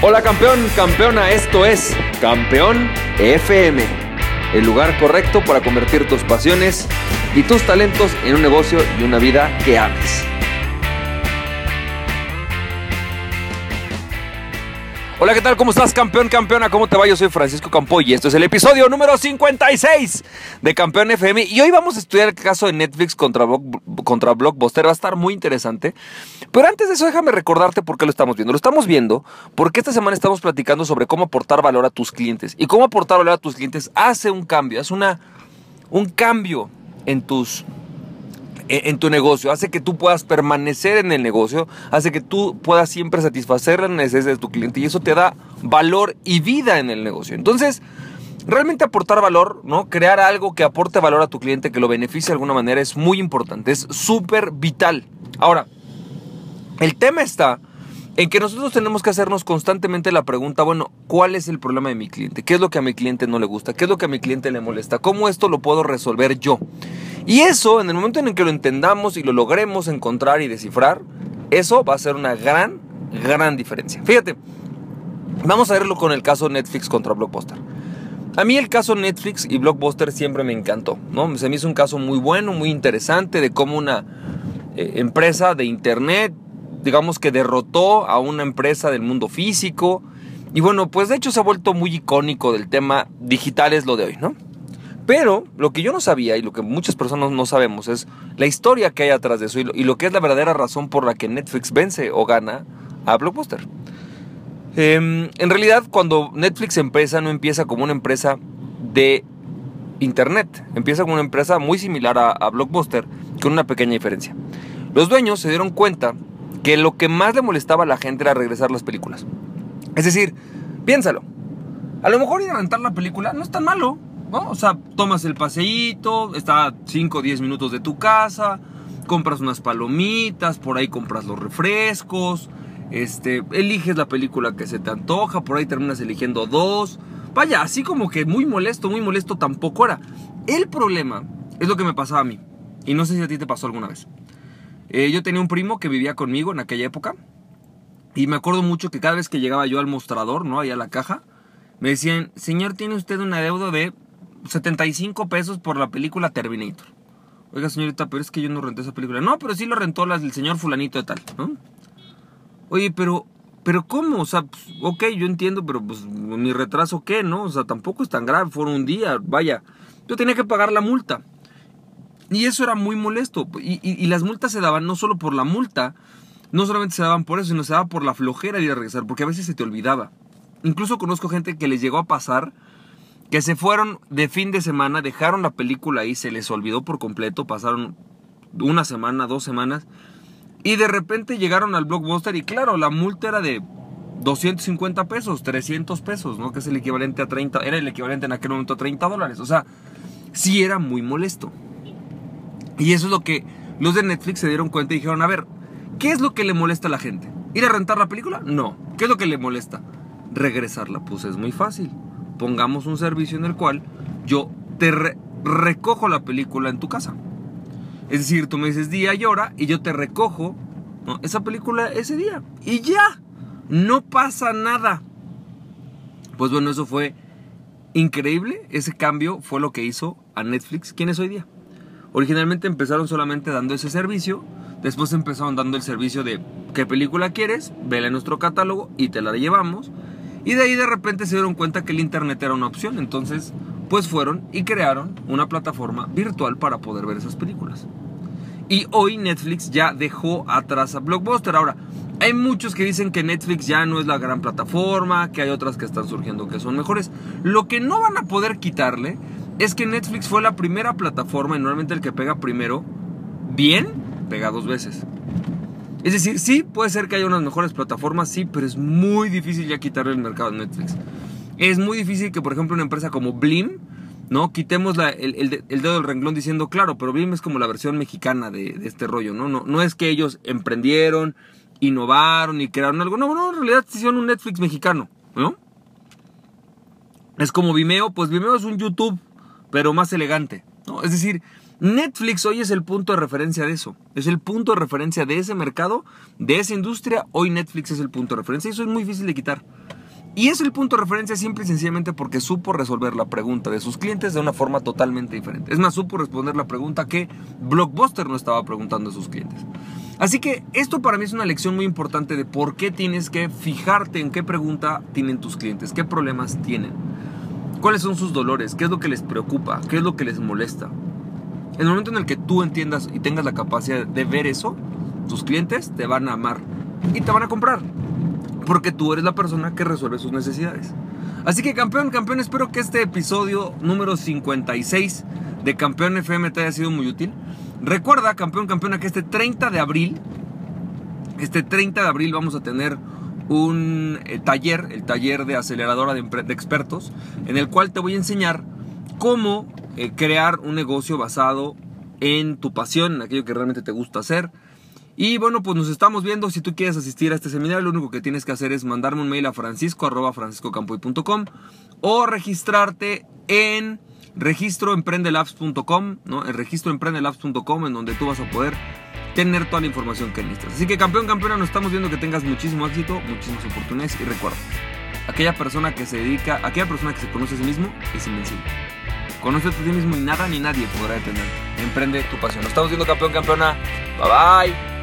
Hola campeón, campeona, esto es Campeón FM, el lugar correcto para convertir tus pasiones y tus talentos en un negocio y una vida que ames. Hola, ¿qué tal? ¿Cómo estás, campeón, campeona? ¿Cómo te va? Yo soy Francisco Campoy y esto es el episodio número 56 de Campeón FM. Y hoy vamos a estudiar el caso de Netflix contra, contra Blockbuster. Va a estar muy interesante. Pero antes de eso, déjame recordarte por qué lo estamos viendo. Lo estamos viendo porque esta semana estamos platicando sobre cómo aportar valor a tus clientes. Y cómo aportar valor a tus clientes hace un cambio, hace una, un cambio en tus en tu negocio, hace que tú puedas permanecer en el negocio, hace que tú puedas siempre satisfacer las necesidades de tu cliente y eso te da valor y vida en el negocio. Entonces, realmente aportar valor, ¿no? Crear algo que aporte valor a tu cliente, que lo beneficie de alguna manera, es muy importante, es súper vital. Ahora, el tema está en que nosotros tenemos que hacernos constantemente la pregunta, bueno, ¿cuál es el problema de mi cliente? ¿Qué es lo que a mi cliente no le gusta? ¿Qué es lo que a mi cliente le molesta? ¿Cómo esto lo puedo resolver yo? Y eso, en el momento en el que lo entendamos y lo logremos encontrar y descifrar, eso va a ser una gran, gran diferencia. Fíjate, vamos a verlo con el caso Netflix contra Blockbuster. A mí el caso Netflix y Blockbuster siempre me encantó, ¿no? Se me hizo un caso muy bueno, muy interesante de cómo una eh, empresa de internet digamos que derrotó a una empresa del mundo físico. Y bueno, pues de hecho se ha vuelto muy icónico del tema digital es lo de hoy, ¿no? Pero lo que yo no sabía y lo que muchas personas no sabemos es la historia que hay atrás de eso y lo, que es la verdadera razón por la que Netflix vence o gana a Blockbuster. Em, en realidad, cuando Netflix empieza, no empieza como una empresa de Internet, empieza como una empresa muy similar a, a Blockbuster, con una pequeña diferencia. Los dueños se dieron cuenta que lo que más le molestaba a la gente era regresar las películas. Es decir, piénsalo. A lo mejor ir a rentar la película no es tan malo, ¿no? O sea, tomas el paseíto, está a 5 o 10 minutos de tu casa, compras unas palomitas, por ahí compras los refrescos, este, eliges la película que se te antoja, por ahí terminas eligiendo dos. Vaya, así como que muy molesto, muy molesto tampoco era. El problema es lo que me pasaba a mí. Y no sé si a ti te pasó alguna vez. Eh, yo tenía un primo que vivía conmigo en aquella época. Y me acuerdo mucho que cada vez que llegaba yo al mostrador, ¿no? Ahí a la caja, me decían, señor, tiene usted una deuda de 75 pesos por la película Terminator. Oiga, señorita, pero es que yo no renté esa película. No, pero sí lo rentó la, el señor fulanito de tal, ¿no? Oye, pero, pero ¿cómo? O sea, pues, ok, yo entiendo, pero pues mi retraso, ¿qué, no? O sea, tampoco es tan grave, fue un día, vaya. Yo tenía que pagar la multa. Y eso era muy molesto. Y, las multas se daban no solo por la multa, no solamente se daban por eso, sino se daba por la flojera de ir a regresar, porque a veces se te olvidaba. Incluso conozco gente que les llegó a pasar que se fueron de fin de semana, dejaron la película ahí, se les olvidó por completo, pasaron una semana, dos semanas, y de repente llegaron al blockbuster y claro, la multa era de 250 pesos, 300 pesos, ¿no? Que es el equivalente a 30, era el equivalente en aquel momento a 30 dólares. O sea, sí era muy molesto. Y eso es lo que los de Netflix se dieron cuenta y dijeron, a ver, ¿qué es lo que le molesta a la gente? ¿Ir a rentar la película? No. ¿Qué es lo que le molesta? Regresarla. Pues es muy fácil. Pongamos un servicio en el cual yo te recojo la película en tu casa. Es decir, tú me dices día y hora y yo te recojo esa película ese día. Y ya. No pasa nada. Pues bueno, eso fue increíble. Ese cambio fue lo que hizo a Netflix. ¿Quién es hoy día? Originalmente empezaron solamente dando ese servicio, después empezaron dando el servicio de qué película quieres, vela en nuestro catálogo y te la llevamos. Y de ahí de repente se dieron cuenta que el internet era una opción, entonces pues fueron y crearon una plataforma virtual para poder ver esas películas. Y hoy Netflix ya dejó atrás a Blockbuster. Ahora, hay muchos que dicen que Netflix ya no es la gran plataforma, que hay otras que están surgiendo que son mejores. Lo que no van a poder quitarle es que Netflix fue la primera plataforma y normalmente el que pega primero, bien, pega dos veces. Es decir, sí, puede ser que haya unas mejores plataformas, sí, pero es muy difícil ya quitarle el mercado a Netflix. Es muy difícil que, por ejemplo, una empresa como Blim, ¿no? Quitemos el, dedo del renglón diciendo, claro, pero Blim es como la versión mexicana de, este rollo, ¿no? ¿no? No es que ellos emprendieron, innovaron y crearon algo. No, no, en realidad hicieron un Netflix mexicano, ¿no? Es como Vimeo, pues Vimeo es un YouTube pero más elegante. Es decir, Netflix hoy es el punto de referencia de eso. Es el punto de referencia de ese mercado, de esa industria. Hoy Netflix es el punto de referencia y eso es muy difícil de quitar. Y es el punto de referencia simple y sencillamente porque supo resolver la pregunta de sus clientes de una forma totalmente diferente. Es más, supo responder la pregunta que Blockbuster no estaba preguntando a sus clientes. Así que esto para mí es una lección muy importante de por qué tienes que fijarte en qué pregunta tienen tus clientes, qué problemas tienen, cuáles son sus dolores, qué es lo que les preocupa, qué es lo que les molesta. En el momento en el que tú entiendas y tengas la capacidad de ver eso, tus clientes te van a amar y te van a comprar. Porque tú eres la persona que resuelve sus necesidades. Así que campeón, campeón, espero que este episodio número 56 de Campeón FM te haya sido muy útil. Recuerda, campeón, campeona, que este 30 de abril, este 30 de abril vamos a tener un eh, taller, el taller de aceleradora de, expertos, en el cual te voy a enseñar cómo eh, crear un negocio basado en tu pasión, en aquello que realmente te gusta hacer y bueno, pues nos estamos viendo. Si tú quieres asistir a este seminario, lo único que tienes que hacer es mandarme un mail a francisco arroba o registrarte en registroemprendelabs.com, ¿no? El registroemprendelabs.com en donde tú vas a poder tener toda la información que necesitas. Así que campeón, campeona, nos estamos viendo que tengas muchísimo éxito, muchísimas oportunidades y recuerda, aquella persona que se dedica, aquella persona que se conoce a sí mismo es invencible. Conoce a ti mismo y nada ni nadie podrá detenerte. Emprende tu pasión. Nos estamos viendo campeón, campeona. Bye bye.